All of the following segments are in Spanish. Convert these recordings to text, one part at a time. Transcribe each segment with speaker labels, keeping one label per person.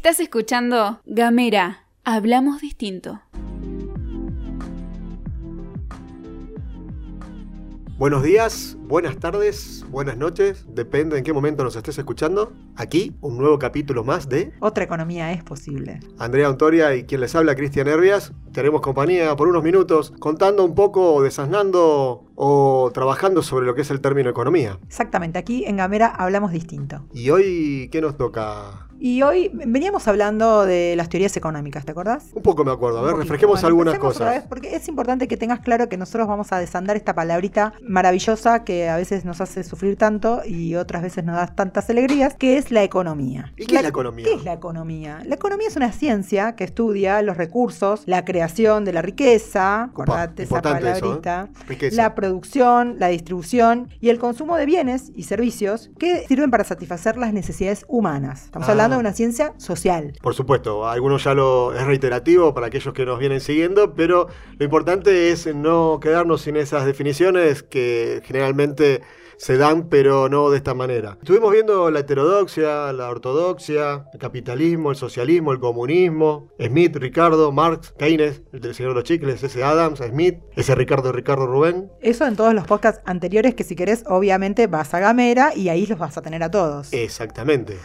Speaker 1: Estás escuchando Gamera, hablamos distinto.
Speaker 2: Buenos días, buenas tardes, buenas noches, depende en qué momento nos estés escuchando. Aquí, un nuevo capítulo más de
Speaker 3: Otra economía es posible.
Speaker 2: Andrea Ontoria y quien les habla, Cristian Herbias. Tenemos compañía por unos minutos contando un poco, desasnando o trabajando sobre lo que es el término economía.
Speaker 3: Exactamente, aquí en Gamera hablamos distinto.
Speaker 2: ¿Y hoy qué nos toca?
Speaker 3: Y hoy veníamos hablando de las teorías económicas, ¿te acordás?
Speaker 2: Un poco me acuerdo, a ver, refresquemos
Speaker 3: Bueno,
Speaker 2: algunas
Speaker 3: empecemos otra
Speaker 2: cosas.
Speaker 3: vez, porque es importante que tengas claro que nosotros vamos a desandar esta palabrita maravillosa que a veces nos hace sufrir tanto y otras veces nos da tantas alegrías, que es la economía.
Speaker 2: ¿Y qué es la economía?
Speaker 3: ¿Qué es la economía? La economía es una ciencia que estudia los recursos, la creación de la riqueza, acordate esa
Speaker 2: importante eso, ¿eh?
Speaker 3: la producción, la distribución y el consumo de bienes y servicios que sirven para satisfacer las necesidades humanas. Estamos
Speaker 2: Ah.
Speaker 3: hablando de una ciencia social.
Speaker 2: Por supuesto, algunos ya lo es reiterativo para aquellos que nos vienen siguiendo, pero lo importante es no quedarnos sin esas definiciones que generalmente se dan, pero no de esta manera. Estuvimos viendo la heterodoxia, la ortodoxia, el capitalismo, el socialismo, el comunismo, Smith, Ricardo, Marx, Keynes, el del señor de los chicles, ese Adams, Smith, ese Ricardo, Ricardo Rubén.
Speaker 3: Eso en todos los podcasts anteriores que si querés obviamente vas a Gamera y ahí los vas a tener a todos.
Speaker 2: Exactamente.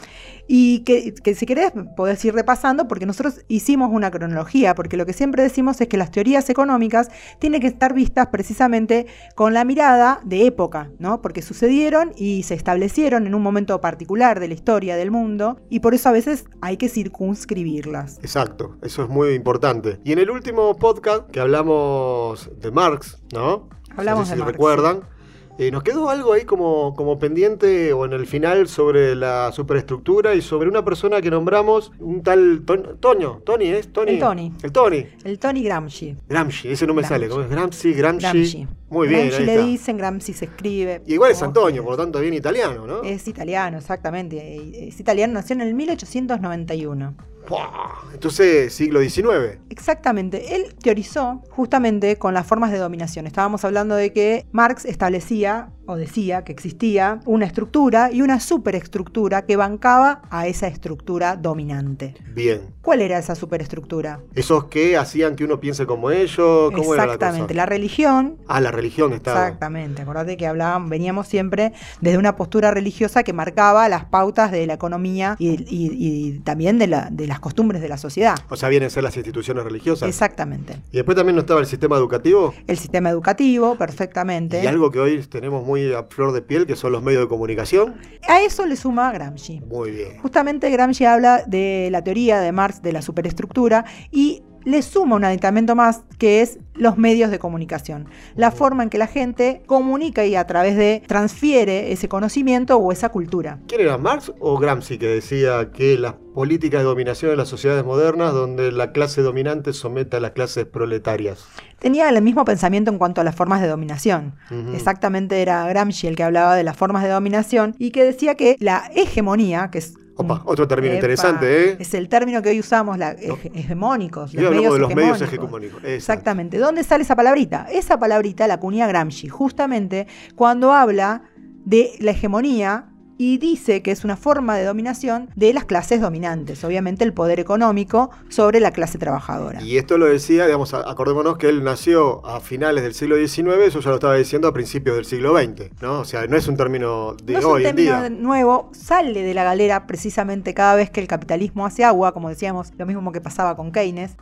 Speaker 3: Y que, que si querés podés ir repasando porque nosotros hicimos una cronología, porque lo que siempre decimos es que las teorías económicas tienen que estar vistas precisamente con la mirada de época, ¿no? Porque sucedieron y se establecieron en un momento particular de la historia del mundo y por eso a veces hay que circunscribirlas.
Speaker 2: Exacto, eso es muy importante. Y en el último podcast que hablamos de Marx, ¿no?
Speaker 3: Hablamos
Speaker 2: No sé
Speaker 3: de
Speaker 2: si
Speaker 3: Marx,
Speaker 2: recuerdan. Eh, nos quedó algo ahí como, como pendiente o en el final sobre la superestructura y sobre una persona que nombramos, un tal Ton- Toño, Tony, ¿es? Tony.
Speaker 3: El Tony.
Speaker 2: El Tony.
Speaker 3: El Tony Gramsci.
Speaker 2: Gramsci, ese no me
Speaker 3: Gramsci.
Speaker 2: sale. ¿Cómo es? Gramsci, Gramsci.
Speaker 3: Gramsci.
Speaker 2: Muy bien,
Speaker 3: Gramsci
Speaker 2: ahí
Speaker 3: le
Speaker 2: está.
Speaker 3: dicen, Gramsci se escribe.
Speaker 2: Y igual es
Speaker 3: como
Speaker 2: Antonio, por lo tanto bien italiano, ¿no?
Speaker 3: Es italiano, exactamente. Es italiano, nació en el 1891.
Speaker 2: Entonces, siglo XIX.
Speaker 3: Exactamente, él teorizó justamente con las formas de dominación. Estábamos hablando de que Marx establecía o decía que existía una estructura y una superestructura que bancaba a esa estructura dominante.
Speaker 2: Bien.
Speaker 3: ¿Cuál era esa superestructura?
Speaker 2: Esos que hacían que uno piense como ellos, ¿cómo era la cosa?
Speaker 3: Exactamente, la religión.
Speaker 2: Ah, la religión estaba.
Speaker 3: Exactamente, acordate que hablaban, veníamos siempre desde una postura religiosa que marcaba las pautas de la economía y, y- y también de, la- de las costumbres de la sociedad.
Speaker 2: O sea, vienen a ser las instituciones religiosas.
Speaker 3: Exactamente.
Speaker 2: Y después también no estaba el sistema educativo.
Speaker 3: El sistema educativo, perfectamente.
Speaker 2: Y algo que hoy tenemos muy a flor de piel, que son los medios de comunicación.
Speaker 3: A eso le suma Gramsci.
Speaker 2: Muy bien.
Speaker 3: Justamente Gramsci habla de la teoría de Marx de la superestructura y le suma un aditamento más que es los medios de comunicación. La forma en que la gente comunica y a través de transfiere ese conocimiento o esa cultura.
Speaker 2: ¿Quién era Marx o Gramsci que decía que las políticas de dominación de las sociedades modernas, donde la clase dominante somete a las clases proletarias?
Speaker 3: Tenía el mismo pensamiento en cuanto a las formas de dominación. Exactamente era Gramsci el que hablaba de las formas de dominación y que decía que la hegemonía, que es
Speaker 2: Opa, otro término
Speaker 3: Epa,
Speaker 2: interesante, ¿eh?
Speaker 3: Es el término que hoy usamos, la, hege- hegemónicos.
Speaker 2: Y hablamos de los medios
Speaker 3: hegemónicos. Exactamente. ¿Dónde sale esa palabrita? Esa palabrita la acuña Gramsci, justamente cuando habla de la hegemonía y dice que es una forma de dominación de las clases dominantes, obviamente el poder económico sobre la clase trabajadora.
Speaker 2: Y esto lo decía, digamos, acordémonos que él nació a finales del siglo XIX, eso ya lo estaba diciendo a principios del siglo XX, ¿no? O sea, no es un término de
Speaker 3: no es un
Speaker 2: en
Speaker 3: término
Speaker 2: día.
Speaker 3: nuevo, sale de la galera precisamente cada vez que el capitalismo hace agua, como decíamos, lo mismo que pasaba con Keynes.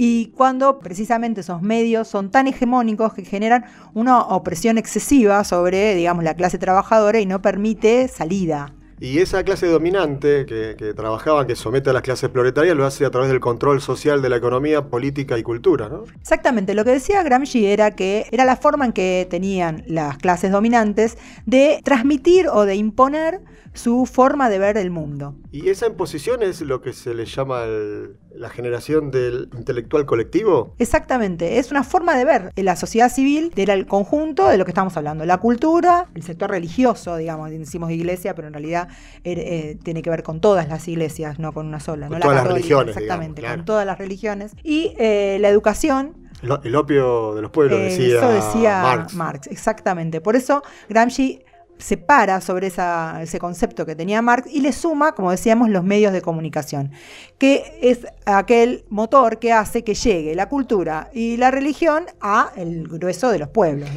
Speaker 3: Y cuando precisamente esos medios son tan hegemónicos que generan una opresión excesiva sobre, digamos, la clase trabajadora y no permite salida.
Speaker 2: Y esa clase dominante que, que trabajaba, que somete a las clases proletarias, lo hace a través del control social de la economía, política y cultura, ¿no?
Speaker 3: Exactamente, lo que decía Gramsci era que era la forma en que tenían las clases dominantes de transmitir o de imponer su forma de ver el mundo.
Speaker 2: Y esa imposición es lo que se le llama el- la generación del intelectual colectivo.
Speaker 3: Exactamente, es una forma de ver la sociedad civil del conjunto de lo que estamos hablando, la cultura, el sector religioso, digamos, decimos iglesia, pero en realidad eh, eh, tiene que ver con todas las iglesias, no con una sola,
Speaker 2: Con
Speaker 3: no
Speaker 2: todas las
Speaker 3: católica,
Speaker 2: religiones,
Speaker 3: exactamente,
Speaker 2: digamos, claro.
Speaker 3: con todas las religiones y eh, la educación.
Speaker 2: El, opio de los pueblos,
Speaker 3: eh,
Speaker 2: decía,
Speaker 3: eso decía
Speaker 2: Marx.
Speaker 3: Marx, exactamente. Por eso Gramsci se para sobre esa- ese concepto que tenía Marx y le suma, como decíamos, los medios de comunicación, que es aquel motor que hace que llegue la cultura y la religión a el grueso de los pueblos,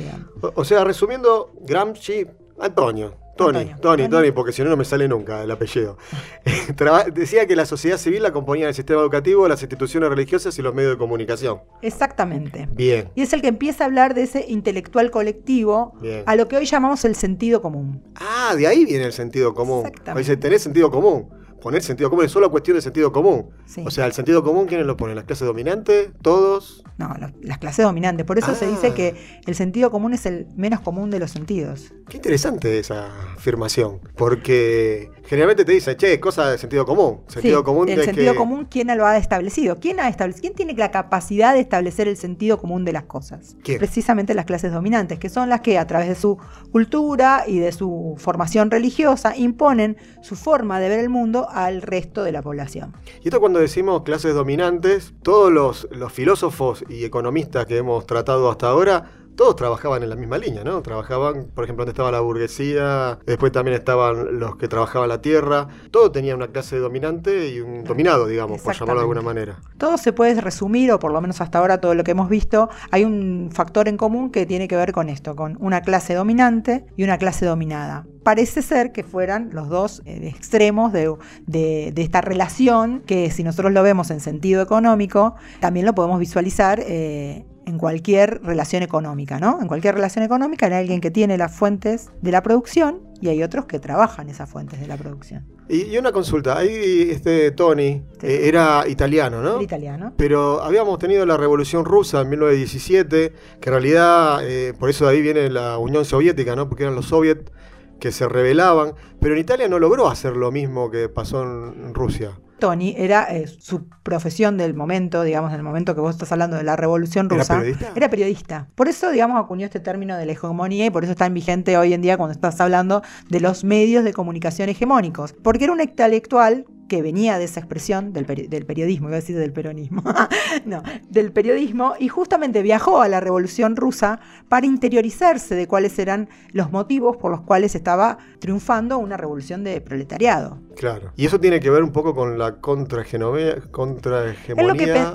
Speaker 2: o sea, resumiendo, Gramsci, Antonio. Tony,
Speaker 3: Antonio.
Speaker 2: Tony,
Speaker 3: Tony.
Speaker 2: Porque si no, no me sale nunca el apellido. Decía que la sociedad civil la componían el sistema educativo, las instituciones religiosas y los medios de comunicación.
Speaker 3: Exactamente.
Speaker 2: Bien.
Speaker 3: Y es el que empieza a hablar de ese intelectual colectivo,
Speaker 2: Bien.
Speaker 3: a lo que hoy llamamos el sentido común.
Speaker 2: Ah, de ahí viene el sentido común.
Speaker 3: Exactamente.
Speaker 2: Dice, tenés sentido común. Poner sentido común es solo cuestión de sentido común.
Speaker 3: Sí.
Speaker 2: O sea, el sentido común, ¿quiénes lo ponen? ¿Las clases dominantes? ¿Todos?
Speaker 3: No, los- las clases dominantes. Por eso se dice
Speaker 2: Ah.
Speaker 3: que el sentido común es el menos común de los sentidos.
Speaker 2: Qué interesante esa afirmación. Porque generalmente te dicen, che, cosa de sentido común. Sentido
Speaker 3: Sí,
Speaker 2: común
Speaker 3: el
Speaker 2: de
Speaker 3: sentido
Speaker 2: que-
Speaker 3: común, ¿quién lo ha establecido? ¿Quién ha establecido? ¿Quién tiene la capacidad de establecer el sentido común de las cosas?
Speaker 2: ¿Quién?
Speaker 3: Precisamente las clases dominantes, que son las que a través de su cultura y de su formación religiosa imponen su forma de ver el mundo al resto de la población.
Speaker 2: Y esto cuando decimos clases dominantes, todos los, los filósofos y economistas que hemos tratado hasta ahora, todos trabajaban en la misma línea, ¿no? Trabajaban, por ejemplo, donde estaba la burguesía, después también estaban los que trabajaban la tierra, todo tenía una clase dominante y un dominado, digamos, por llamarlo de alguna manera.
Speaker 3: Todo se puede resumir, o por lo menos hasta ahora todo lo que hemos visto, hay un factor en común que tiene que ver con esto, con una clase dominante y una clase dominada. Parece ser que fueran los dos eh, extremos de, de- de esta relación, que si nosotros lo vemos en sentido económico, también lo podemos visualizar eh, en cualquier relación económica, ¿no? En cualquier relación económica hay alguien que tiene las fuentes de la producción y hay otros que trabajan esas fuentes de la producción.
Speaker 2: Y, y una consulta, ahí este Tony
Speaker 3: Sí.
Speaker 2: eh, era italiano, ¿no?
Speaker 3: El italiano.
Speaker 2: Pero habíamos tenido la Revolución Rusa en 1917, que en realidad, eh, por eso de ahí viene la Unión Soviética, ¿no? Porque eran los soviets que se rebelaban, pero en Italia no logró hacer lo mismo que pasó en Rusia.
Speaker 3: Tony era eh, su profesión del momento, digamos, del momento que vos estás hablando de la Revolución
Speaker 2: ¿Era
Speaker 3: Rusa.
Speaker 2: periodista?
Speaker 3: Era periodista. Por eso, digamos, acuñó este término de la hegemonía y por eso está en vigente hoy en día cuando estás hablando de los medios de comunicación hegemónicos. Porque era un intelectual que venía de esa expresión del, peri- del periodismo, iba a decir del peronismo, no, del periodismo, y justamente viajó a la Revolución Rusa para interiorizarse de cuáles eran los motivos por los cuales estaba triunfando una revolución de proletariado.
Speaker 2: Claro. Y eso tiene que ver un poco con la contrahegemonía.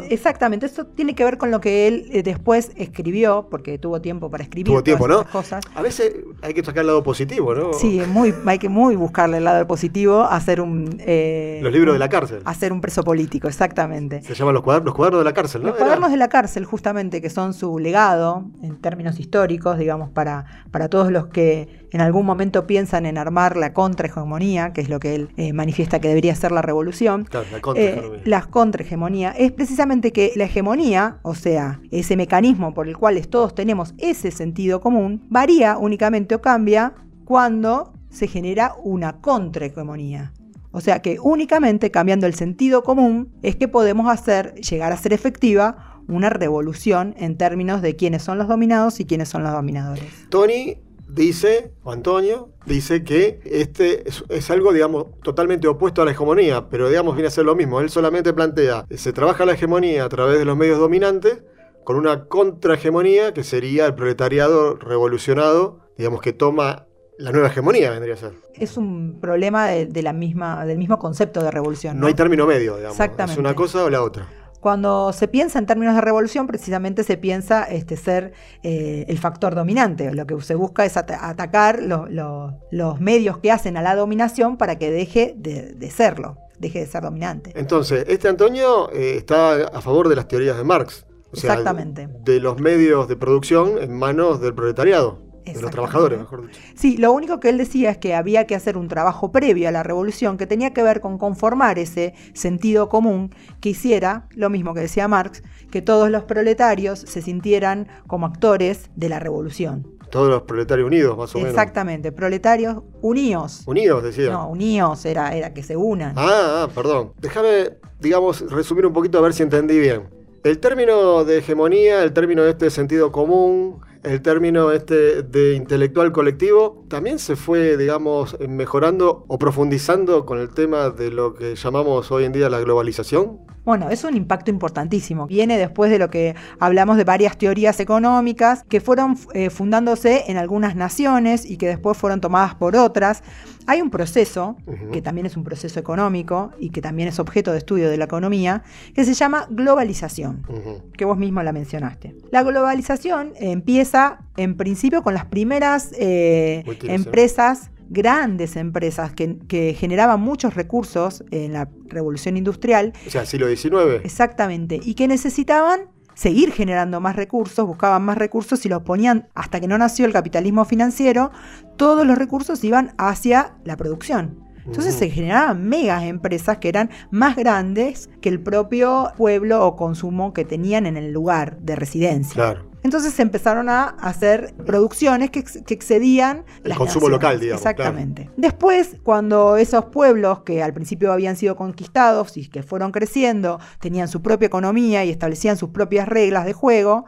Speaker 3: Pe- exactamente, eso tiene que ver con lo que él eh, después escribió, porque tuvo tiempo para escribir
Speaker 2: Tuvo tiempo,
Speaker 3: todas
Speaker 2: ¿no?
Speaker 3: esas cosas.
Speaker 2: A veces hay que sacar el lado positivo, ¿no?
Speaker 3: Sí, muy, hay que muy buscarle el lado positivo, hacer un eh,
Speaker 2: Los libros de la cárcel.
Speaker 3: hacer un preso político, exactamente.
Speaker 2: Se llaman los cuadernos, los cuadernos de la cárcel, ¿no?
Speaker 3: Los
Speaker 2: Era-
Speaker 3: cuadernos de la cárcel, justamente, que son su legado en términos históricos, digamos, para, para todos los que en algún momento piensan en armar la contrahegemonía, que es lo que él eh, manifiesta que debería ser la revolución.
Speaker 2: Claro, la
Speaker 3: Eh,
Speaker 2: contrahegemonía.
Speaker 3: la contrahegemonía es precisamente que la hegemonía, o sea, ese mecanismo por el cual todos tenemos ese sentido común, varía únicamente o cambia cuando se genera una contrahegemonía. O sea que únicamente cambiando el sentido común es que podemos hacer, llegar a ser efectiva una revolución en términos de quiénes son los dominados y quiénes son los dominadores.
Speaker 2: Tony dice, o Antonio, dice que este es, es algo, digamos, totalmente opuesto a la hegemonía, pero digamos viene a ser lo mismo. Él solamente plantea, se trabaja la hegemonía a través de los medios dominantes, con una contrahegemonía que sería el proletariado revolucionado, digamos, que toma la nueva hegemonía, vendría a ser.
Speaker 3: Es un problema de, de la misma, del mismo concepto de revolución.
Speaker 2: No hay término medio, digamos.
Speaker 3: Exactamente.
Speaker 2: Es una cosa o la otra.
Speaker 3: Cuando se piensa en términos de revolución, precisamente se piensa este, ser eh, el factor dominante. Lo que se busca es ata- atacar lo- lo- los medios que hacen a la dominación para que deje de, de serlo, deje de ser dominante.
Speaker 2: Entonces, este Antonio eh, está a favor de las teorías de Marx. O sea,
Speaker 3: Exactamente.
Speaker 2: De los medios de producción en manos del proletariado. De los trabajadores, mejor dicho.
Speaker 3: Sí, lo único que él decía es que había que hacer un trabajo previo a la revolución que tenía que ver con conformar ese sentido común que hiciera, lo mismo que decía Marx, que todos los proletarios se sintieran como actores de la revolución.
Speaker 2: Todos los proletarios unidos, más o menos.
Speaker 3: Exactamente, proletarios unidos.
Speaker 2: Unidos, decía.
Speaker 3: No, unidos era, era que se unan.
Speaker 2: Ah, ah, perdón. Déjame, digamos, resumir un poquito a ver si entendí bien. El término de hegemonía, el término de este sentido común, el término este de intelectual colectivo también se fue, digamos, mejorando o profundizando con el tema de lo que llamamos hoy en día la globalización?
Speaker 3: Bueno, es un impacto importantísimo. Viene después de lo que hablamos de varias teorías económicas que fueron eh, fundándose en algunas naciones y que después fueron tomadas por otras. Hay un proceso, que también es un proceso económico y que también es objeto de estudio de la economía, que se llama globalización, que vos mismo la mencionaste. La globalización empieza en principio con las primeras eh, empresas grandes empresas que, generaban muchos recursos en la revolución industrial.
Speaker 2: O sea, siglo XIX.
Speaker 3: Exactamente. Y que necesitaban seguir generando más recursos, buscaban más recursos y los ponían, hasta que no nació el capitalismo financiero, todos los recursos iban hacia la producción. Entonces se generaban megas empresas que eran más grandes que el propio pueblo o consumo que tenían en el lugar de residencia. Claro. Entonces se empezaron a hacer producciones que, excedían
Speaker 2: el consumo local, digamos.
Speaker 3: Exactamente. Después, cuando esos pueblos que al principio habían sido conquistados y que fueron creciendo, tenían su propia economía y establecían sus propias reglas de juego,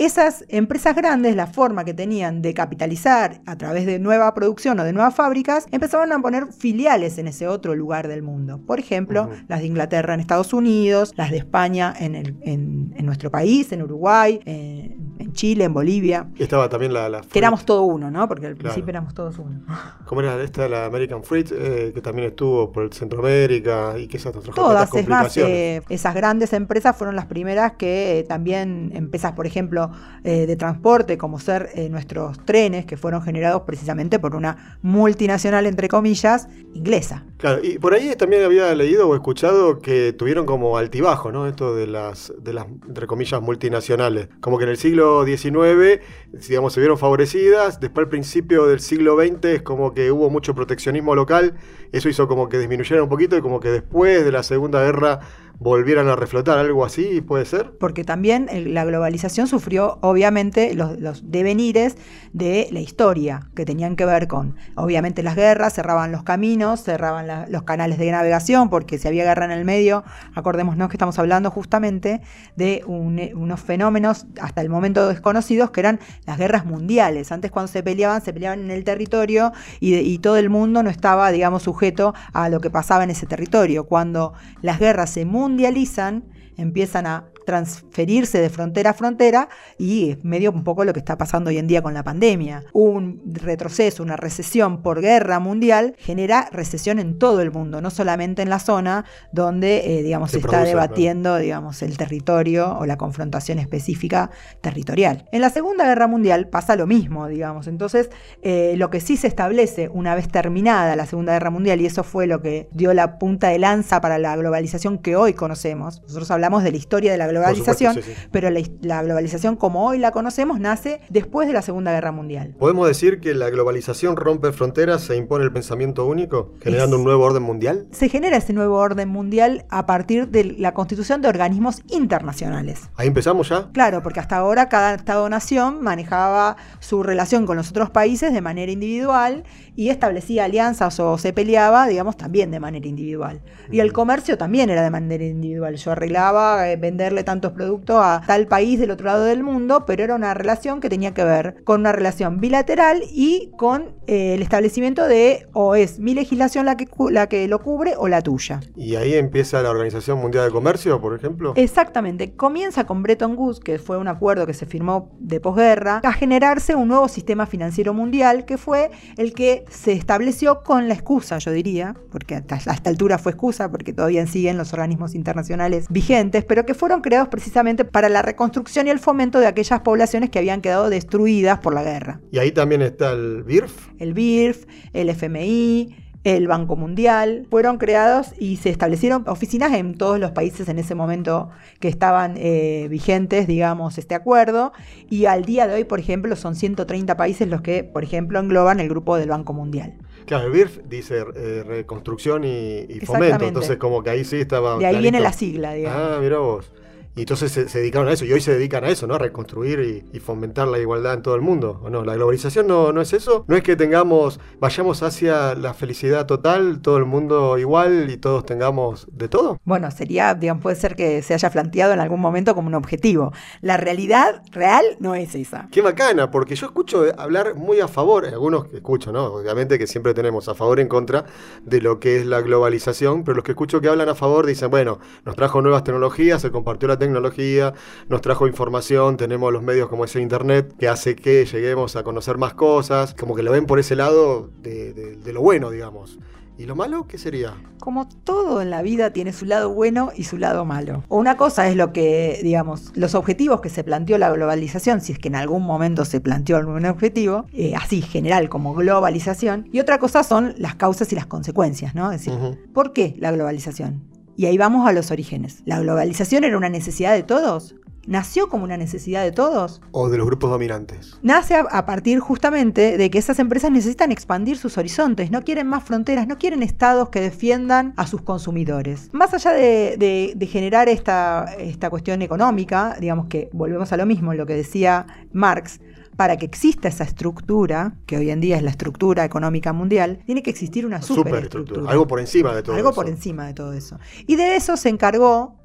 Speaker 3: esas empresas grandes, la forma que tenían de capitalizar a través de nueva producción o de nuevas fábricas, empezaron a poner filiales en ese otro lugar del mundo. Por ejemplo, las de Inglaterra en Estados Unidos, las de España en, en, nuestro país, en Uruguay, en, Chile, en Bolivia.
Speaker 2: Y estaba también la...
Speaker 3: que éramos todo uno, ¿no? Porque al principio éramos todos uno.
Speaker 2: ¿Cómo era esta, la American Fruit, eh, que también estuvo por Centroamérica y que esas
Speaker 3: otras Todas, es más, eh, esas grandes empresas fueron las primeras que eh, también, empresas, por ejemplo, eh, de transporte, como ser eh, nuestros trenes, que fueron generados precisamente por una multinacional, entre comillas, inglesa.
Speaker 2: Claro, y por ahí también había leído o escuchado que tuvieron como altibajo, ¿no? Esto de las, de las, entre comillas, multinacionales. Como que en el siglo XIX, digamos, se vieron favorecidas, después al principio del siglo XX es como que hubo mucho proteccionismo local, eso hizo como que disminuyera un poquito y como que después de la Segunda Guerra volvieran a reflotar, algo así, ¿puede ser?
Speaker 3: Porque también la globalización sufrió, obviamente, los, devenires de la historia, que tenían que ver con, obviamente, las guerras, cerraban los caminos, cerraban los canales de navegación, porque si había guerra en el medio, acordémonos que estamos hablando justamente de unos fenómenos hasta el momento desconocidos, que eran las guerras mundiales. Antes cuando se peleaban, se peleaban en el territorio y, y todo el mundo no estaba, digamos, sujeto a lo que pasaba en ese territorio. Cuando las guerras se mundializan, empiezan a transferirse de frontera a frontera y es medio un poco lo que está pasando hoy en día con la pandemia. Un retroceso, una recesión por guerra mundial genera recesión en todo el mundo, no solamente en la zona donde, eh, digamos, se, está debatiendo, digamos, el territorio o la confrontación específica territorial. En la Segunda Guerra Mundial pasa lo mismo, digamos. Entonces, eh, lo que sí se establece una vez terminada la Segunda Guerra Mundial, y eso fue lo que dio la punta de lanza para la globalización que hoy conocemos. Nosotros hablamos de la historia de la globalización globalización, pero la, globalización como hoy la conocemos nace después de la Segunda Guerra Mundial.
Speaker 2: ¿Podemos decir que la globalización rompe fronteras e impone el pensamiento único, generando un nuevo orden mundial?
Speaker 3: Se genera ese nuevo orden mundial a partir de la constitución de organismos internacionales.
Speaker 2: Ahí empezamos ya.
Speaker 3: Claro, porque hasta ahora cada Estado-nación manejaba su relación con los otros países de manera individual y establecía alianzas o se peleaba, digamos, también de manera individual. Y el comercio también era de manera individual. Yo arreglaba eh, venderle tantos productos a tal país del otro lado del mundo, pero era una relación que tenía que ver con una relación bilateral y con eh, el establecimiento de o es mi legislación la que, la que lo cubre o la tuya.
Speaker 2: Y ahí empieza la Organización Mundial de Comercio, por ejemplo.
Speaker 3: Exactamente. Comienza con Bretton Woods, que fue un acuerdo que se firmó de posguerra, a generarse un nuevo sistema financiero mundial que fue el que se estableció con la excusa, yo diría, porque hasta, esta altura fue excusa, porque todavía siguen los organismos internacionales vigentes, pero que fueron creados precisamente para la reconstrucción y el fomento de aquellas poblaciones que habían quedado destruidas por la guerra.
Speaker 2: Y ahí también está el BIRF.
Speaker 3: El BIRF, el FMI, el Banco Mundial, fueron creados y se establecieron oficinas en todos los países en ese momento que estaban eh, vigentes, digamos, este acuerdo. Y al día de hoy, por ejemplo, son 130 países los que, por ejemplo, engloban el grupo del Banco Mundial.
Speaker 2: Claro, el BIRF dice eh, reconstrucción y, fomento, entonces como que ahí sí estaba...
Speaker 3: De ahí viene la sigla,
Speaker 2: digamos. Ah, mira vos. Y entonces se, se dedicaron a eso, y hoy se dedican a eso, ¿no? A reconstruir y, y fomentar la igualdad en todo el mundo, ¿o no? La globalización no, no es eso, no es que tengamos, vayamos hacia la felicidad total, todo el mundo igual y todos tengamos de todo.
Speaker 3: Bueno, sería, digamos, puede ser que se haya planteado en algún momento como un objetivo. La realidad real no es esa.
Speaker 2: Qué bacana, porque yo escucho hablar muy a favor, algunos que escucho, ¿no? Obviamente que siempre tenemos a favor y en contra de lo que es la globalización, pero los que escucho que hablan a favor dicen, bueno, nos trajo nuevas tecnologías, se compartió la tecnología, nos trajo información, tenemos los medios como ese Internet, que hace que lleguemos a conocer más cosas, como que lo ven por ese lado de, de- de lo bueno, digamos. ¿Y lo malo qué sería?
Speaker 3: Como todo en la vida tiene su lado bueno y su lado malo. Una cosa es lo que, digamos, los objetivos que se planteó la globalización, si es que en algún momento se planteó algún objetivo, eh, así general como globalización, y otra cosa son las causas y las consecuencias, ¿no? Es decir. ¿por qué la globalización? Y ahí vamos a los orígenes. ¿La globalización era una necesidad de todos? ¿Nació como una necesidad de todos?
Speaker 2: O de los grupos dominantes.
Speaker 3: Nace a, partir justamente de que esas empresas necesitan expandir sus horizontes, no quieren más fronteras, no quieren estados que defiendan a sus consumidores. Más allá de, de- de generar esta, esta cuestión económica, digamos que volvemos a lo mismo, lo que decía Marx, para que exista esa estructura, que hoy en día es la estructura económica mundial, tiene que existir una Superestructura.
Speaker 2: Algo por encima de todo
Speaker 3: Algo
Speaker 2: eso.
Speaker 3: por encima de todo eso. Y de eso se encargó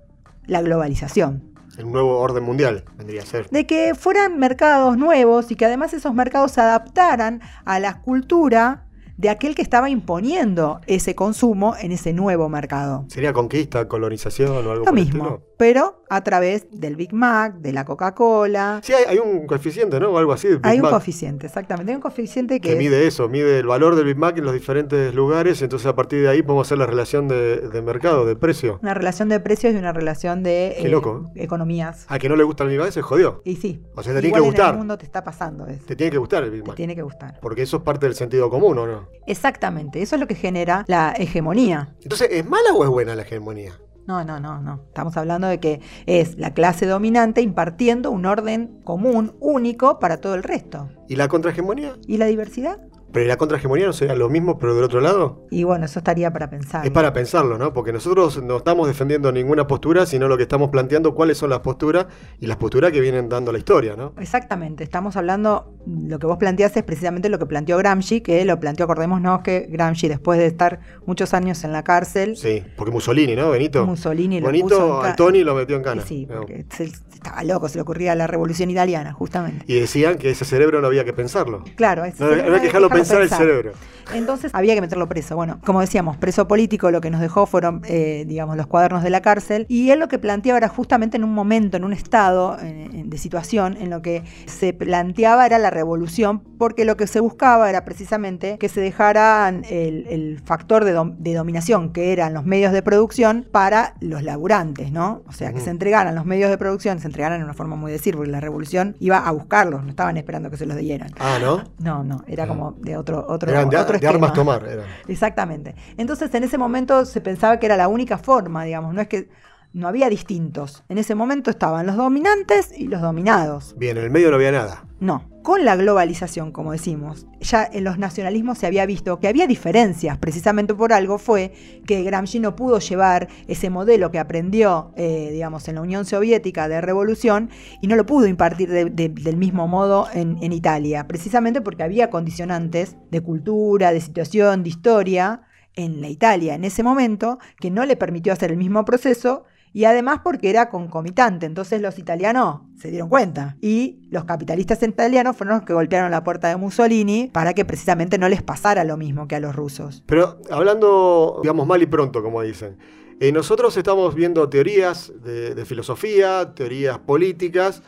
Speaker 3: la globalización.
Speaker 2: El nuevo orden mundial vendría a ser.
Speaker 3: de que fueran mercados nuevos y que además esos mercados se adaptaran a la cultura de aquel que estaba imponiendo ese consumo en ese nuevo mercado.
Speaker 2: ¿Sería conquista, colonización o algo
Speaker 3: Lo
Speaker 2: por el
Speaker 3: mismo,
Speaker 2: estilo?
Speaker 3: pero a través del Big Mac, de la Coca-Cola.
Speaker 2: Sí, hay, hay un coeficiente, ¿no? O algo así. Big
Speaker 3: Hay un coeficiente, exactamente. Hay un coeficiente que,
Speaker 2: que
Speaker 3: es-
Speaker 2: mide eso, mide el valor del Big Mac en los diferentes lugares. Entonces, a partir de ahí podemos hacer la relación de, de mercado, de precio.
Speaker 3: una relación de precios y una relación de eh,
Speaker 2: Qué loco,
Speaker 3: economías.
Speaker 2: A que no le gusta el Big Mac se jodió.
Speaker 3: Y sí,
Speaker 2: O sea, te tiene que
Speaker 3: en
Speaker 2: gustar.
Speaker 3: el mundo te está pasando eso.
Speaker 2: Te tiene que gustar el Big
Speaker 3: Te
Speaker 2: Mac.
Speaker 3: tiene que gustar.
Speaker 2: Porque eso es parte del sentido común, ¿o no?
Speaker 3: Exactamente, eso es lo que genera la hegemonía.
Speaker 2: Entonces, ¿es mala o es buena la hegemonía?
Speaker 3: No, no, no, no. Estamos hablando de que es la clase dominante impartiendo un orden común, único para todo el resto.
Speaker 2: ¿Y la contrahegemonía?
Speaker 3: ¿Y la diversidad?
Speaker 2: ¿Pero ¿y la contrahegemonía no sería lo mismo, pero del otro lado?
Speaker 3: Y bueno, eso estaría para pensar.
Speaker 2: Es para pensarlo, ¿no? Porque nosotros no estamos defendiendo ninguna postura, sino lo que estamos planteando cuáles son las posturas y las posturas que vienen dando la historia, ¿no?
Speaker 3: Exactamente, estamos hablando, lo que vos planteás es precisamente lo que planteó Gramsci, que lo planteó, acordémonos que Gramsci después de estar muchos años en la cárcel,
Speaker 2: Sí, porque Mussolini, ¿no? Benito.
Speaker 3: Mussolini lo
Speaker 2: Bonito
Speaker 3: puso
Speaker 2: al Tony lo metió en cana.
Speaker 3: Sí,
Speaker 2: ¿no?
Speaker 3: porque estaba loco, se le ocurría la revolución italiana, justamente.
Speaker 2: Y decían que ese cerebro no había que pensarlo.
Speaker 3: Claro, ese
Speaker 2: no había que dejarlo pensar el cerebro.
Speaker 3: Entonces había que meterlo preso. Bueno, como decíamos, preso político lo que nos dejó fueron, eh, digamos, los cuadernos de la cárcel. Y él lo que planteaba era justamente en un momento, en un estado en- de situación en lo que se planteaba era la revolución, porque lo que se buscaba era precisamente que se dejaran el, el factor de, dom- de dominación, que eran los medios de producción, para los laburantes, ¿no? O sea, que se entregaran los medios de producción, se entregaran en una forma muy decir, porque la revolución iba a buscarlos, no estaban esperando que se los dieran.
Speaker 2: Ah, ¿no?
Speaker 3: No, no, era
Speaker 2: Ah.
Speaker 3: como otro, otro,
Speaker 2: Eran de,
Speaker 3: otro
Speaker 2: de armas tomar. Eran.
Speaker 3: Exactamente. Entonces, en ese momento se pensaba que era la única forma, digamos, no es que no había distintos. En ese momento estaban los dominantes y los dominados.
Speaker 2: Bien, en el medio no había nada.
Speaker 3: No. Con la globalización, como decimos, ya en los nacionalismos se había visto que había diferencias. Precisamente por algo fue que Gramsci no pudo llevar ese modelo que aprendió, eh, digamos, en la Unión Soviética de revolución y no lo pudo impartir de- de- del mismo modo en Italia. Precisamente porque había condicionantes de cultura, de situación, de historia en la Italia en ese momento que no le permitió hacer el mismo proceso y además porque era concomitante. Entonces los italianos se dieron cuenta y los capitalistas italianos fueron los que golpearon la puerta de Mussolini para que precisamente no les pasara lo mismo que a los rusos.
Speaker 2: Pero hablando, digamos, mal y pronto, como dicen, eh, nosotros estamos viendo teorías de, de filosofía, teorías políticas,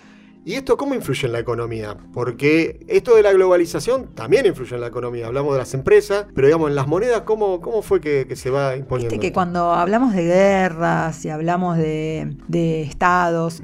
Speaker 2: ¿y esto cómo influye en la economía? Porque esto de la globalización también influye en la economía. Hablamos de las empresas, pero digamos, en las monedas, ¿cómo, cómo fue que, que se va imponiendo?
Speaker 3: Viste que cuando hablamos de guerras y hablamos de, de estados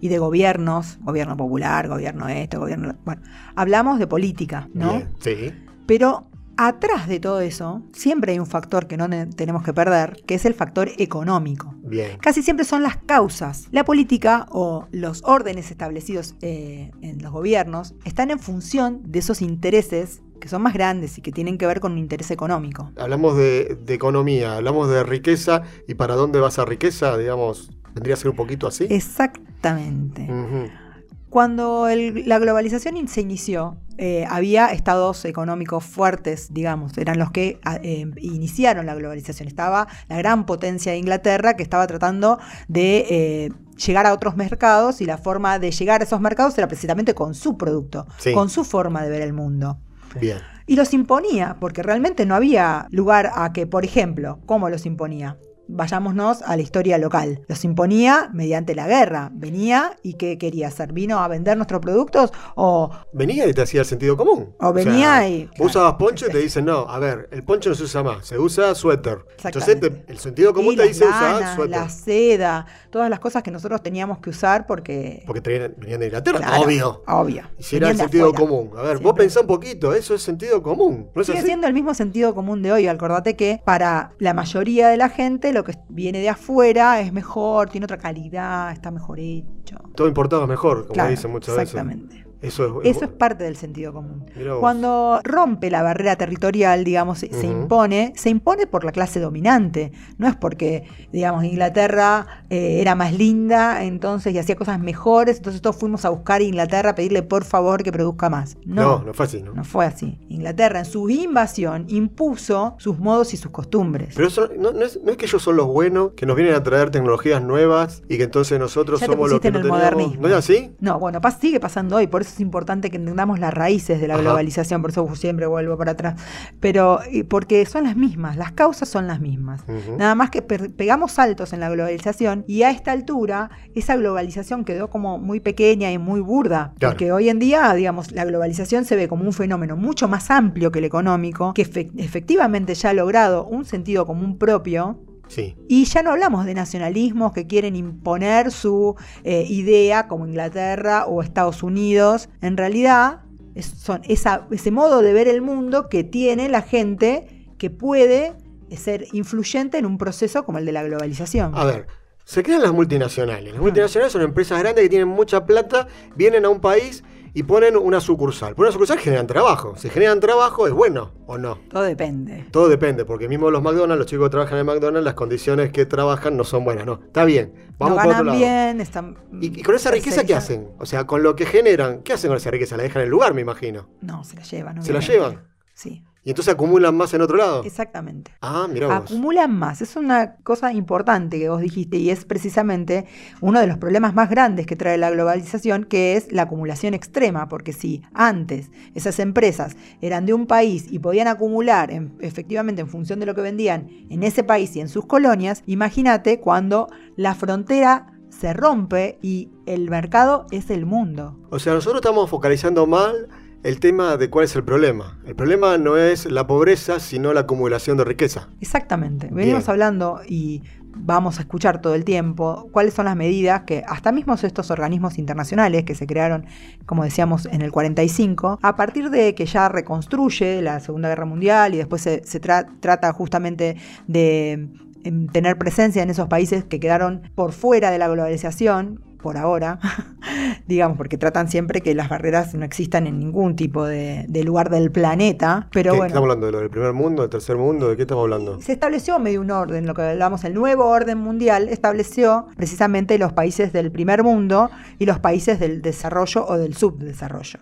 Speaker 3: y de gobiernos, gobierno popular, gobierno esto, gobierno... Bueno, hablamos de política, ¿no?
Speaker 2: Bien, sí.
Speaker 3: Pero atrás de todo eso siempre hay un factor que no ne- tenemos que perder, que es el factor económico.
Speaker 2: Bien.
Speaker 3: Casi siempre son las causas. La política o los órdenes establecidos eh, en los gobiernos están en función de esos intereses que son más grandes y que tienen que ver con un interés económico.
Speaker 2: Hablamos de, de economía, hablamos de riqueza, ¿y para dónde va esa riqueza? Digamos, ¿Vendría a ser un poquito así?
Speaker 3: Exactamente.
Speaker 2: Ujú.
Speaker 3: Cuando el- la globalización se inició, eh, había estados económicos fuertes, digamos, eran los que a- eh, iniciaron la globalización. Estaba la gran potencia de Inglaterra que estaba tratando de eh, llegar a otros mercados y la forma de llegar a esos mercados era precisamente con su producto,
Speaker 2: Sí.
Speaker 3: con su forma de ver el mundo.
Speaker 2: Bien.
Speaker 3: Y los imponía, porque realmente no había lugar a que, por ejemplo, ¿cómo los imponía? Vayámonos a la historia local. Los imponía mediante la guerra. Venía y ¿qué quería hacer? ¿Vino a vender nuestros productos? ¿O
Speaker 2: Venía y te hacía el sentido común.
Speaker 3: O venía y-
Speaker 2: Vos
Speaker 3: claro,
Speaker 2: usabas poncho y te dicen, no, a ver, el poncho no se usa más, se usa suéter. Entonces te- el sentido común
Speaker 3: y
Speaker 2: te dice usar suéter.
Speaker 3: la seda, todas las cosas que nosotros teníamos que usar porque...
Speaker 2: Porque traían- venían de Inglaterra,
Speaker 3: Claro,
Speaker 2: obvio.
Speaker 3: Obvio.
Speaker 2: Y si era el sentido
Speaker 3: afuera.
Speaker 2: común. A ver, vos pensá un poquito, eso es sentido común. ¿No es
Speaker 3: Sigue
Speaker 2: así?
Speaker 3: siendo el mismo sentido común de hoy. Acordate que para la mayoría de la gente lo que viene de afuera es mejor, tiene otra calidad, está mejor hecho.
Speaker 2: Todo importado es mejor, como
Speaker 3: Claro,
Speaker 2: dicen muchas
Speaker 3: exactamente.
Speaker 2: veces. Eso es,
Speaker 3: Eso es parte del sentido común. Cuando rompe la barrera territorial, digamos, se- impone, se impone por la clase dominante. No es porque, digamos, Inglaterra eh, era más linda, entonces, y hacía cosas mejores, entonces todos fuimos a buscar a Inglaterra a pedirle por favor que produzca más.
Speaker 2: No,
Speaker 3: No,
Speaker 2: no, fue así, ¿no?
Speaker 3: no fue así. Inglaterra en su invasión impuso sus modos y sus costumbres.
Speaker 2: Pero eso, no, no es, no es que ellos son los buenos, que nos vienen a traer tecnologías nuevas y que entonces nosotros
Speaker 3: Ya te
Speaker 2: somos los que
Speaker 3: en
Speaker 2: no
Speaker 3: el modernismo.
Speaker 2: ¿No es así?
Speaker 3: No, bueno, sigue pasando hoy, por eso es importante que entendamos las raíces de la
Speaker 2: Ajá.
Speaker 3: globalización, por eso siempre vuelvo para atrás. Pero porque son las mismas, las causas son las mismas.
Speaker 2: Ujú.
Speaker 3: Nada más que pegamos saltos en la globalización y a esta altura esa globalización quedó como muy pequeña y muy burda.
Speaker 2: Claro.
Speaker 3: Porque hoy en día, digamos, la globalización se ve como un fenómeno mucho más amplio que el económico, que efe- efectivamente ya ha logrado un sentido común propio,
Speaker 2: Sí.
Speaker 3: y ya no hablamos de nacionalismos que quieren imponer su eh, idea como Inglaterra o Estados Unidos. En realidad, es- son esa- ese modo de ver el mundo que tiene la gente que puede ser influyente en un proceso como el de la globalización.
Speaker 2: A ver, se crean las multinacionales. Las multinacionales son empresas grandes que tienen mucha plata, vienen a un país y ponen una sucursal. Por una sucursal generan trabajo. Si generan trabajo, ¿es bueno o no?
Speaker 3: Todo depende.
Speaker 2: Todo depende, porque mismo los McDonald's, los chicos que trabajan en McDonald's, las condiciones que trabajan no son buenas, ¿no? Está bien, vamos
Speaker 3: no
Speaker 2: por otro
Speaker 3: ganan
Speaker 2: lado.
Speaker 3: bien, están...
Speaker 2: ¿Y, y con esa riqueza qué hacen? O sea, con lo que generan, ¿qué hacen con esa riqueza? La dejan en el lugar, me imagino.
Speaker 3: No, se la llevan.
Speaker 2: ¿Se la llevan?
Speaker 3: Sí,
Speaker 2: Y entonces acumulan más en otro lado.
Speaker 3: exactamente.
Speaker 2: Ah, mira vos.
Speaker 3: acumulan más. Es una cosa importante que vos dijiste y es precisamente uno de los problemas más grandes que trae la globalización, que es la acumulación extrema, porque si antes esas empresas eran de un país y podían acumular en- efectivamente en función de lo que vendían en ese país y en sus colonias, imagínate cuando la frontera se rompe y el mercado es el mundo.
Speaker 2: O sea, nosotros estamos focalizando mal el tema de cuál es el problema. El problema no es la pobreza, sino la acumulación de riqueza.
Speaker 3: Exactamente. Venimos
Speaker 2: Bien.
Speaker 3: hablando y vamos a escuchar todo el tiempo cuáles son las medidas que hasta mismo estos organismos internacionales que se crearon, como decíamos, en el 45, a partir de que ya reconstruye la Segunda Guerra Mundial y después se, se tra- trata justamente de em, tener presencia en esos países que quedaron por fuera de la globalización, por ahora, digamos, porque tratan siempre que las barreras no existan en ningún tipo de, de lugar del planeta, pero
Speaker 2: ¿Qué-
Speaker 3: bueno.
Speaker 2: ¿Estamos hablando de lo del primer mundo, del tercer mundo? ¿De qué estamos hablando?
Speaker 3: Se estableció medio un orden, lo que hablamos, el nuevo orden mundial estableció precisamente los países del primer mundo y los países del desarrollo o del subdesarrollo.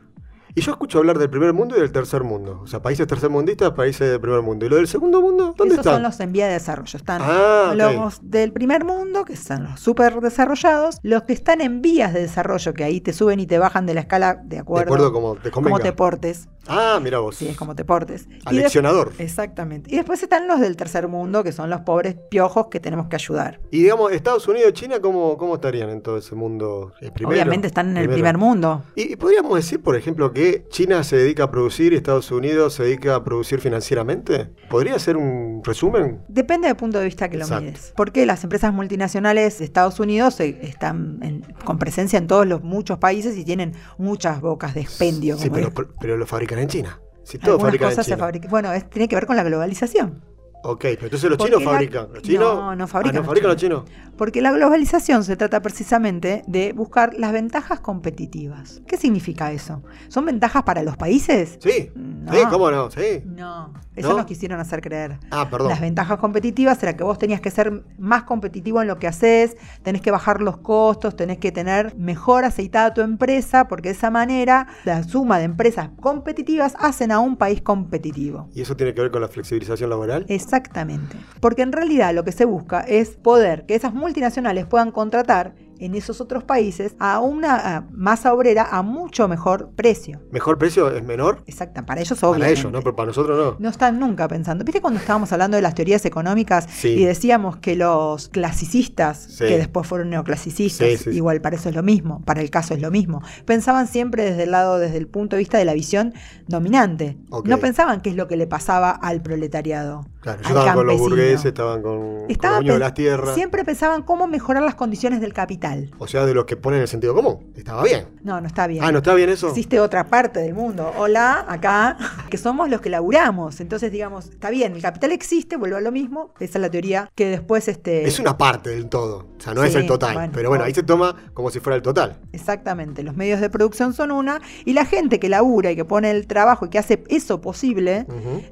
Speaker 2: Y yo escucho hablar del primer mundo y del tercer mundo. O sea, países tercermundistas, países del primer mundo. ¿Y lo del segundo mundo? ¿Dónde
Speaker 3: Esos
Speaker 2: está?
Speaker 3: son los en vía de desarrollo. Están
Speaker 2: Ah,
Speaker 3: los del primer mundo, que son los super desarrollados, los que están en vías de desarrollo, que ahí te suben y te bajan de la escala de
Speaker 2: De
Speaker 3: acuerdo,
Speaker 2: acuerdo como te
Speaker 3: como te portes.
Speaker 2: Ah, mira vos.
Speaker 3: Sí, es como te portes. Y
Speaker 2: Aleccionador.
Speaker 3: Exactamente. Y después están los del tercer mundo, que son los pobres piojos que tenemos que ayudar.
Speaker 2: Y digamos, Estados Unidos y China, ¿cómo, cómo estarían en todo ese mundo? eh, primero?
Speaker 3: Obviamente están en el primer mundo.
Speaker 2: Y, y podríamos decir, por ejemplo, que China se dedica a producir y Estados Unidos se dedica a producir financieramente. ¿Podría ser un resumen?
Speaker 3: Depende del punto de vista que lo mires. Porque las empresas multinacionales de Estados Unidos están en- con presencia en todos los muchos países y tienen muchas bocas de expendio.
Speaker 2: Sí, pero, pero lo fabrican en China. Si todo
Speaker 3: Algunas
Speaker 2: fabrican en
Speaker 3: cosas se
Speaker 2: China.
Speaker 3: fabrican. Bueno, es- tiene que ver con la globalización.
Speaker 2: Ok, pero entonces los
Speaker 3: Porque
Speaker 2: chinos
Speaker 3: la-
Speaker 2: fabrican. ¿Los chinos?
Speaker 3: No, no
Speaker 2: Ah,
Speaker 3: fabrican
Speaker 2: ¿no
Speaker 3: los
Speaker 2: fabrican los chinos?
Speaker 3: Porque la globalización se trata precisamente de buscar las ventajas competitivas. ¿Qué significa eso? ¿Son ventajas para los países?
Speaker 2: Sí.
Speaker 3: No.
Speaker 2: Sí, ¿cómo no? Sí.
Speaker 3: No, eso
Speaker 2: ¿No?
Speaker 3: nos quisieron hacer creer.
Speaker 2: Ah, perdón.
Speaker 3: Las ventajas competitivas era que vos tenías que ser más competitivo en lo que haces, tenés que bajar los costos, tenés que tener mejor aceitada tu empresa, porque de esa manera la suma de empresas competitivas hacen a un país competitivo.
Speaker 2: ¿Y eso tiene que ver con la flexibilización laboral?
Speaker 3: Exactamente. Porque en realidad lo que se busca es poder que esas multinacionales puedan contratar en esos otros países a una masa obrera a mucho mejor precio.
Speaker 2: ¿Mejor precio es menor?
Speaker 3: Exacto, para ellos
Speaker 2: Para
Speaker 3: obviamente.
Speaker 2: ellos, ¿no? Pero para nosotros no.
Speaker 3: No están nunca pensando. ¿Viste cuando estábamos hablando de las teorías económicas
Speaker 2: Sí.
Speaker 3: y decíamos que los clasicistas,
Speaker 2: Sí.
Speaker 3: que después fueron neoclasicistas,
Speaker 2: Sí,
Speaker 3: igual para eso es lo mismo, para el caso es lo mismo, pensaban siempre desde el lado, desde el punto de vista de la visión dominante. No pensaban qué es lo que le pasaba al proletariado.
Speaker 2: Claro, ellos estaban con los burgueses, estaban con, con
Speaker 3: Estaba
Speaker 2: los dueños de las tierras.
Speaker 3: Siempre pensaban cómo mejorar las condiciones del capital.
Speaker 2: O sea, de los que ponen el sentido común. Estaba bien.
Speaker 3: No, no está bien.
Speaker 2: Ah, ¿no está bien eso?
Speaker 3: Existe otra parte del mundo. Hola, acá, que somos los que laburamos. Entonces, digamos, está bien, el capital existe, vuelvo a lo mismo. Esa es la teoría que después este.
Speaker 2: Es una parte del todo. O sea, no es el total.
Speaker 3: bueno,
Speaker 2: pero bueno, ahí se toma como si fuera el total.
Speaker 3: Exactamente, los medios de producción son una, y la gente que labura y que pone el trabajo y que hace eso posible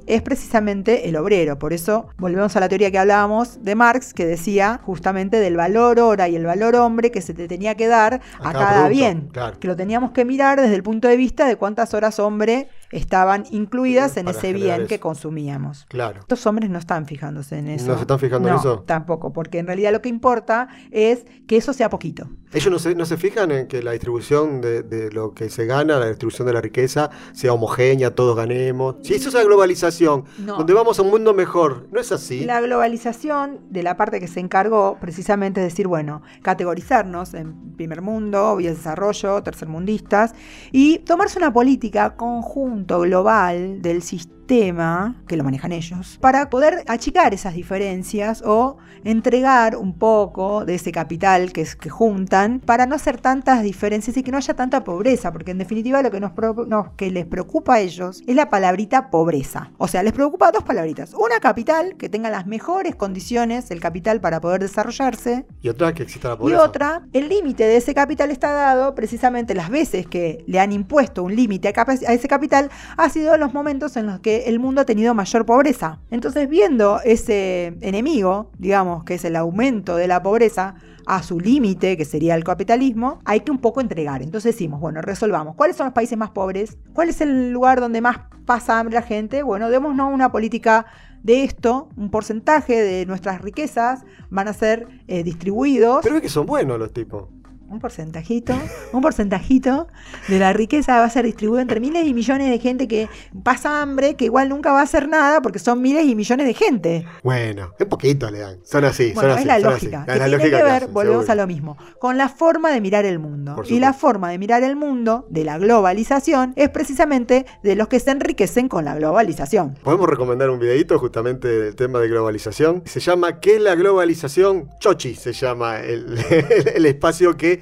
Speaker 3: es precisamente el obrero. Por eso volvemos a la teoría que hablábamos de Marx, que decía justamente del valor hora y el valor hombre que se te tenía que dar a,
Speaker 2: A cada
Speaker 3: bien.
Speaker 2: claro.
Speaker 3: Que lo teníamos que mirar desde el punto de vista de cuántas horas hombre estaban incluidas en
Speaker 2: Para
Speaker 3: ese bien que consumíamos.
Speaker 2: Claro.
Speaker 3: Estos hombres no están fijándose en eso.
Speaker 2: ¿No se están fijando en eso?
Speaker 3: Tampoco, porque en realidad lo que importa es que eso sea poquito.
Speaker 2: Ellos no se, no se fijan en que la distribución de, de lo que se gana, la distribución de la riqueza, sea homogénea, todos ganemos. Si eso es la globalización,
Speaker 3: No.
Speaker 2: donde vamos a un mundo mejor, ¿no es así?
Speaker 3: La globalización de la parte que se encargó precisamente es decir, bueno, categorizarnos en primer mundo, vías de desarrollo, tercermundistas, y tomarse una política conjunto, global del sistema, que lo manejan ellos, para poder achicar esas diferencias o entregar un poco de ese capital que, es, que juntan para no hacer tantas diferencias y que no haya tanta pobreza, porque en definitiva lo que, nos, que les preocupa a ellos es la palabrita pobreza. O sea, les preocupa dos palabritas. Una capital que tenga las mejores condiciones, el capital para poder desarrollarse,
Speaker 2: Y otra que exista la
Speaker 3: y
Speaker 2: pobreza.
Speaker 3: otra, el límite de ese capital está dado precisamente las veces que le han impuesto un límite a, a ese capital, ha sido los momentos en los que el mundo ha tenido mayor pobreza. Entonces, viendo ese enemigo, digamos, que es el aumento de la pobreza, a su límite, que sería el capitalismo, hay que un poco entregar. Entonces decimos, bueno, resolvamos. ¿Cuáles son los países más pobres? ¿Cuál es el lugar donde más pasa hambre la gente? Bueno, démonos una política de esto, un porcentaje de nuestras riquezas van a ser eh, distribuidos.
Speaker 2: Pero es que son buenos los tipos.
Speaker 3: Un porcentajito, un porcentajito de la riqueza va a ser distribuido entre miles y millones de gente que pasa hambre, que igual nunca va a hacer nada porque son miles y millones de gente.
Speaker 2: Bueno, un poquito le dan. Son así,
Speaker 3: Bueno,
Speaker 2: son así.
Speaker 3: es la lógica.
Speaker 2: así.
Speaker 3: Que
Speaker 2: Es la
Speaker 3: tiene
Speaker 2: lógica
Speaker 3: que ver,
Speaker 2: hacen,
Speaker 3: volvemos
Speaker 2: seguro.
Speaker 3: a lo mismo, con la forma de mirar el mundo. Y la forma de mirar el mundo de la globalización es precisamente de los que se enriquecen con la globalización.
Speaker 2: Podemos recomendar un videito justamente del tema de globalización. Se llama ¿Qué es la globalización? Chochi se llama el, el espacio que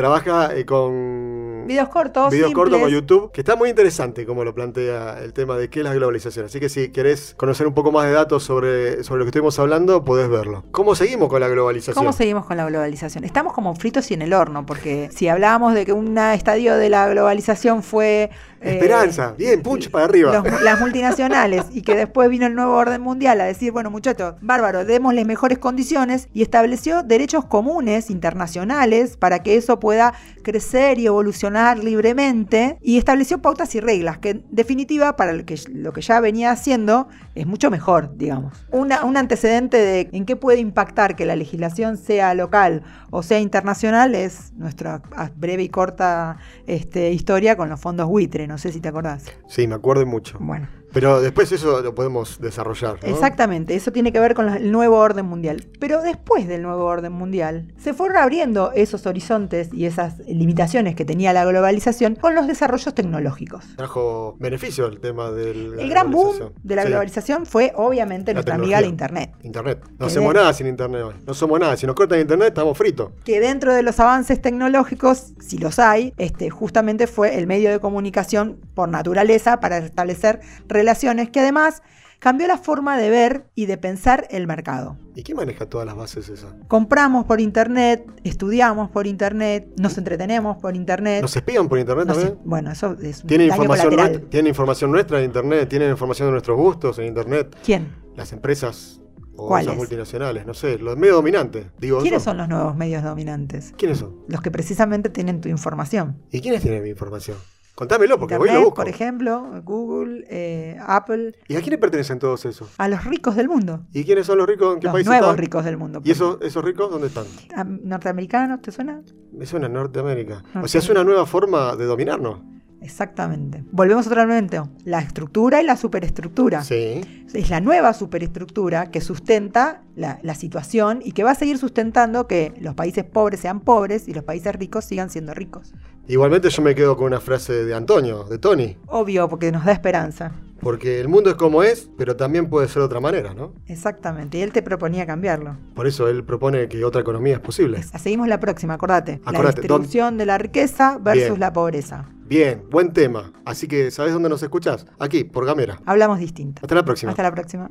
Speaker 2: trabaja eh, con
Speaker 3: Videos cortos,
Speaker 2: videos cortos con. YouTube, que está muy interesante como lo plantea el tema de qué es la globalización. Así que si querés conocer un poco más de datos sobre, sobre lo que estuvimos hablando, podés verlo. ¿Cómo seguimos con la globalización?
Speaker 3: ¿Cómo seguimos con la globalización? Estamos como fritos y en el horno, porque si hablábamos de que un estadio de la globalización fue... eh,
Speaker 2: Esperanza, bien, punch para arriba.
Speaker 3: los- las multinacionales y que después vino el nuevo orden mundial a decir, bueno muchachos, bárbaro, démosles mejores condiciones y estableció derechos comunes internacionales para que eso pueda crecer y evolucionar libremente y estableció pautas y reglas que en definitiva para lo que, lo que ya venía haciendo es mucho mejor, digamos. Una- un antecedente de en qué puede impactar que la legislación sea local o sea internacional es nuestra breve y corta este, historia con los fondos buitre, no sé si te acordás.
Speaker 2: Sí, me acuerdo mucho.
Speaker 3: Bueno,
Speaker 2: Pero después eso lo podemos desarrollar. ¿no?
Speaker 3: exactamente, eso tiene que ver con el nuevo orden mundial. Pero después del nuevo orden mundial, se fueron abriendo esos horizontes y esas limitaciones que tenía la globalización con los desarrollos tecnológicos.
Speaker 2: Trajo beneficio el tema del.
Speaker 3: El gran boom de la globalización fue obviamente
Speaker 2: La
Speaker 3: nuestra amiga la. Internet.
Speaker 2: Internet. No
Speaker 3: Que
Speaker 2: hacemos
Speaker 3: de-
Speaker 2: nada sin Internet hoy. No somos nada. Si nos cortan Internet, estamos fritos.
Speaker 3: que dentro de los avances tecnológicos, si los hay, este, justamente fue el medio de comunicación por naturaleza para establecer relaciones que además cambió la forma de ver y de pensar el mercado.
Speaker 2: ¿Y quién maneja todas las bases esas?
Speaker 3: Compramos por internet, estudiamos por internet, nos entretenemos por internet.
Speaker 2: ¿Nos espían por internet también?
Speaker 3: bueno, eso es un
Speaker 2: ¿Tienen
Speaker 3: daño
Speaker 2: información, nuestra, ¿Tienen información nuestra en internet? ¿Tienen información de nuestros gustos en internet?
Speaker 3: ¿Quién?
Speaker 2: Las empresas o esas multinacionales, no sé, los medios dominantes. Digo,
Speaker 3: ¿Quiénes son los nuevos medios dominantes?
Speaker 2: ¿Quiénes son?
Speaker 3: Los que precisamente tienen tu información.
Speaker 2: ¿Y quiénes tienen mi información? Contámelo, porque voy y
Speaker 3: Internet,
Speaker 2: lo busco.
Speaker 3: por ejemplo, Google, eh, Apple,
Speaker 2: ¿Y a quiénes pertenecen todos esos?
Speaker 3: a los ricos del mundo.
Speaker 2: ¿Y quiénes son los ricos? ¿En qué
Speaker 3: Los
Speaker 2: país
Speaker 3: nuevos
Speaker 2: están?
Speaker 3: ricos del mundo.
Speaker 2: ¿Y esos, esos ricos dónde están?
Speaker 3: Ah, ¿Norteamericanos te suena?
Speaker 2: Me suena Norteamérica. O
Speaker 3: Norteamérica.
Speaker 2: sea, es una nueva forma de dominarnos.
Speaker 3: Exactamente. Volvemos otra vez. La estructura y la superestructura.
Speaker 2: Sí.
Speaker 3: Es la nueva superestructura que sustenta la, la situación y que va a seguir sustentando que los países pobres sean pobres y los países ricos sigan siendo ricos.
Speaker 2: Igualmente yo me quedo con una frase de Antonio, de Tony.
Speaker 3: Obvio, porque nos da esperanza.
Speaker 2: Porque el mundo es como es, pero también puede ser de otra manera, ¿no?
Speaker 3: Exactamente. Y él te proponía cambiarlo.
Speaker 2: Por eso él propone que otra economía es posible.
Speaker 3: Seguimos la próxima, acordate. la
Speaker 2: Acordate,
Speaker 3: distribución de la riqueza versus
Speaker 2: Bien.
Speaker 3: la pobreza.
Speaker 2: Bien, buen tema. Así que, ¿sabes dónde nos escuchás? Aquí, por Gamera.
Speaker 3: Hablamos distinto.
Speaker 2: Hasta la próxima.
Speaker 3: Hasta la próxima.